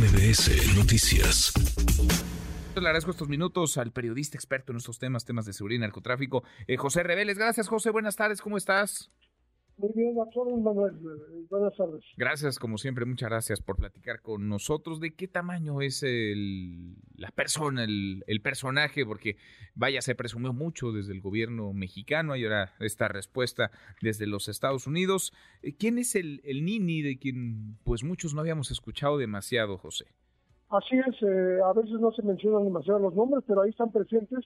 MBS Noticias. Le agradezco estos minutos al periodista experto en estos temas, temas de seguridad y narcotráfico, eh, José Reveles. Gracias, José. Buenas tardes. ¿Cómo estás? Muy bien, Manuel. Buenas tardes. Gracias, como siempre, muchas gracias por platicar con nosotros. ¿De qué tamaño es el, la persona, el, personaje? Porque, vaya, se presumió mucho desde el gobierno mexicano y ahora esta respuesta desde los Estados Unidos. Eh, ¿Quién es el, el Nini de quien, pues, muchos no habíamos escuchado demasiado, José? Así es, eh, a veces no se mencionan demasiado los nombres, pero ahí están presentes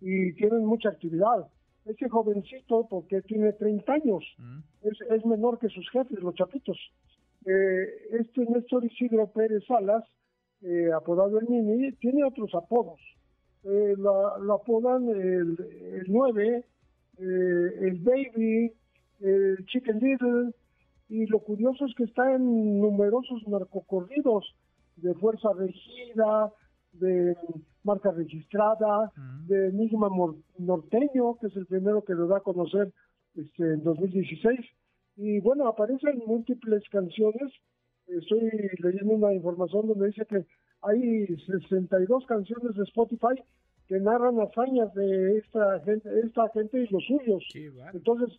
y tienen mucha actividad ese jovencito, porque tiene 30 años, mm. es, menor que sus jefes, los chapitos. Eh, este Néstor Isidro Pérez Salas, eh, apodado el Mini, tiene otros apodos. Eh, lo apodan el, el 9, el Baby, el Chicken Little, y lo curioso es que está en numerosos narcocorridos de Fuerza Regida, de marca registrada, de Enigma Norteño, que es el primero que lo da a conocer este, en 2016. Y bueno, aparecen múltiples canciones. Estoy leyendo una información donde dice que hay 62 canciones de Spotify que narran hazañas de esta gente, esta gente y los suyos. Entonces,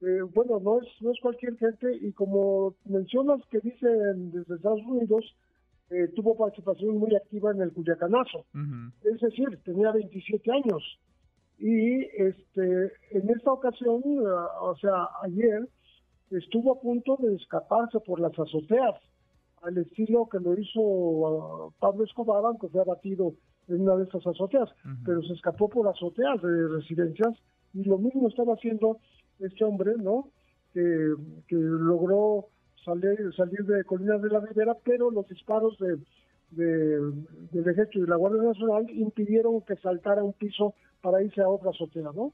eh, bueno, no es, no es cualquier gente y como mencionas que dicen desde Estados Unidos, eh, tuvo participación muy activa en el Cuyacanazo. Es decir, tenía 27 años. Y este, en esta ocasión, eh, o sea, ayer, estuvo a punto de escaparse por las azoteas, al estilo que lo hizo uh, Pablo Escobar, aunque fue abatido en una de esas azoteas, pero se escapó por azoteas de residencias y lo mismo estaba haciendo este hombre, ¿no? Que, que logró salir, salir de Colinas de la Ribera, pero los disparos de, del ejército y de la Guardia Nacional impidieron que saltara un piso para irse a otra azotea, ¿no?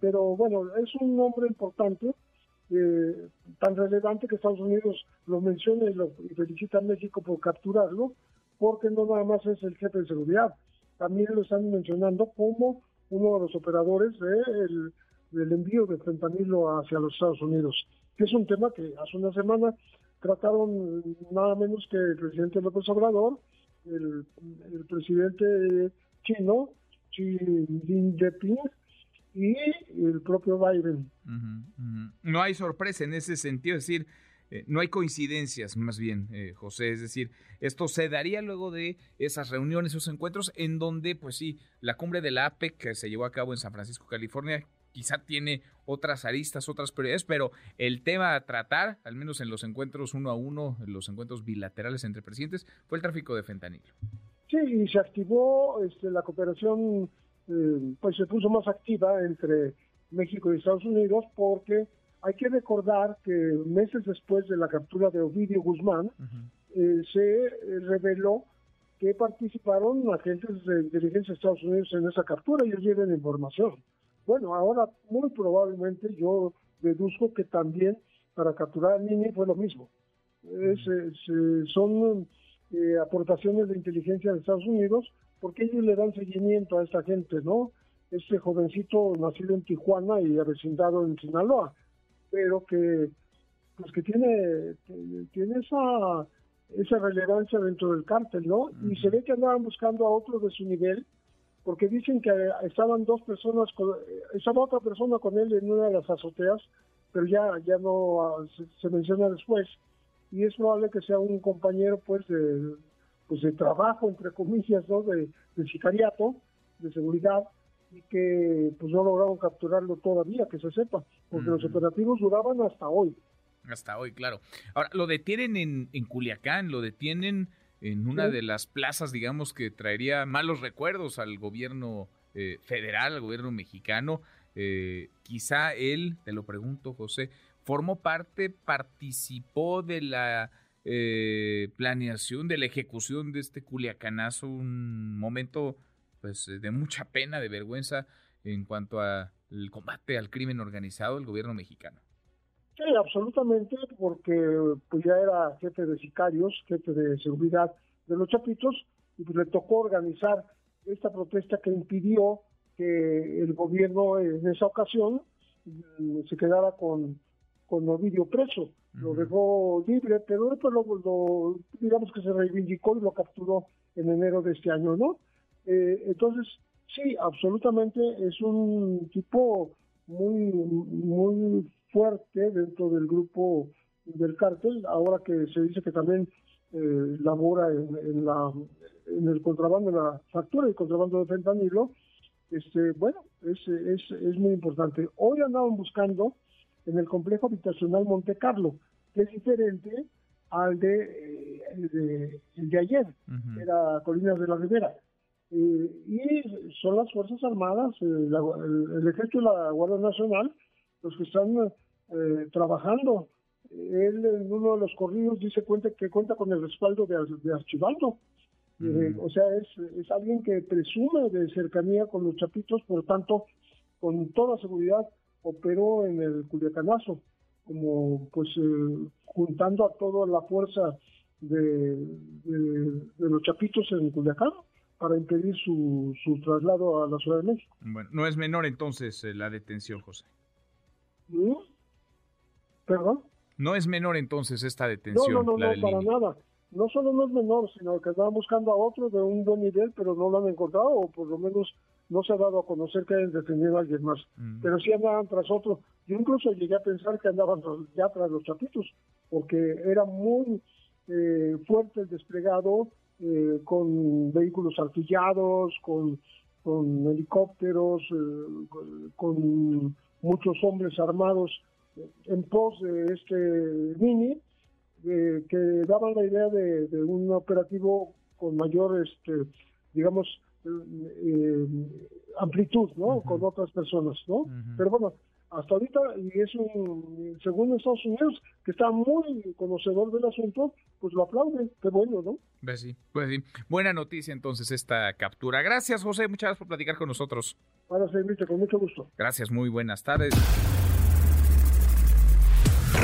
Pero bueno, es un nombre importante, eh, tan relevante que Estados Unidos lo menciona y, lo, felicita a México por capturarlo, porque no nada más es el jefe de seguridad, también lo están mencionando como uno de los operadores del envío de fentanilo hacia los Estados Unidos que es un tema que hace una semana trataron nada menos que el presidente López Obrador, el, presidente chino, Xi Jinping, y el propio Biden. No hay sorpresa en ese sentido, es decir, eh, no hay coincidencias, más bien, eh, José. Es decir, esto se daría luego de esas reuniones, esos encuentros, en donde, pues sí, la cumbre de la APEC que se llevó a cabo en San Francisco, California, quizá tiene otras aristas, otras prioridades, pero el tema a tratar, al menos en los encuentros uno a uno, en los encuentros bilaterales entre presidentes, fue el tráfico de fentanilo. Sí, y se activó este, la cooperación, eh, pues se puso más activa entre México y Estados Unidos porque hay que recordar que meses después de la captura de Ovidio Guzmán, eh, se reveló que participaron agentes de inteligencia de Estados Unidos en esa captura y ellos llevan información. Bueno, ahora muy probablemente yo deduzco que también para capturar al niño fue lo mismo. Es, son eh, aportaciones de inteligencia de Estados Unidos porque ellos le dan seguimiento a esta gente, ¿no? Este jovencito nacido en Tijuana y avecindado en Sinaloa, pero que pues que tiene tiene esa esa relevancia dentro del cártel, ¿no? Y se ve que andaban buscando a otro de su nivel porque dicen que estaban dos personas, estaba otra persona con él en una de las azoteas, pero ya, ya no ah, se, menciona después, y es probable que sea un compañero pues de, pues de trabajo, entre comillas, ¿no? de, sicariato, de seguridad, y que pues no lograron capturarlo todavía, que se sepa, porque los operativos duraban hasta hoy. Hasta hoy, claro. Ahora, lo detienen en, en Culiacán, lo detienen en una de las plazas, digamos, que traería malos recuerdos al gobierno eh, federal, al gobierno mexicano. Eh, quizá él, te lo pregunto, José, formó parte, participó de la eh, planeación, de la ejecución de este culiacanazo, un momento pues de mucha pena, de vergüenza en cuanto al combate al crimen organizado del gobierno mexicano. Sí, absolutamente, porque pues ya era jefe de sicarios, jefe de seguridad de los Chapitos, y pues le tocó organizar esta protesta que impidió que el gobierno en esa ocasión mm, se quedara con, con Ovidio preso, lo dejó libre, pero después lo, digamos que se reivindicó y lo capturó en enero de este año, ¿no? Eh, entonces, sí, absolutamente es un tipo muy, muy fuerte dentro del grupo del cártel, ahora que se dice que también eh, labora en, la, en el contrabando, en la factura y contrabando de fentanilo, este, bueno, es, es, es muy importante. Hoy andaban buscando en el complejo habitacional Monte Carlo, que es diferente al de, eh, el de, ayer, era Colinas de la Ribera. Eh, y son las Fuerzas Armadas, eh, el, Ejército y la Guardia Nacional, los que están trabajando. Él en uno de los corridos dice cuenta que cuenta con el respaldo de, de Archibaldo. o sea, es, es alguien que presume de cercanía con los chapitos, por tanto, con toda seguridad operó en el Culiacanazo, como pues eh, juntando a toda la fuerza de, de, los chapitos en Culiacán para impedir su, su traslado a la Ciudad de México. Bueno, no es menor entonces eh, la detención, José. ¿Mm? ¿Perdón? No es menor entonces esta detención. No, no, no, no para nada. No solo no es menor, sino que estaban buscando a otro de un buen nivel, pero no lo han encontrado, o por lo menos no se ha dado a conocer que hayan detenido a alguien más, mm. pero sí andaban tras otro. Yo incluso llegué a pensar que andaban ya tras los chapitos, porque era muy eh, fuerte el desplegado eh, con vehículos artillados, con, con helicópteros, eh, con, muchos hombres armados en pos de este mini, que daban la idea de, de un operativo con mayor, este, digamos, eh, amplitud, ¿no? Con otras personas, ¿no? Pero bueno, hasta ahorita, y es un, según Estados Unidos, que está muy conocedor del asunto, pues lo aplaude, qué bueno, ¿no? Pues sí, pues sí. Buena noticia entonces esta captura. Gracias, José, muchas gracias por platicar con nosotros. Para servirte, con mucho gusto. Gracias, muy buenas tardes.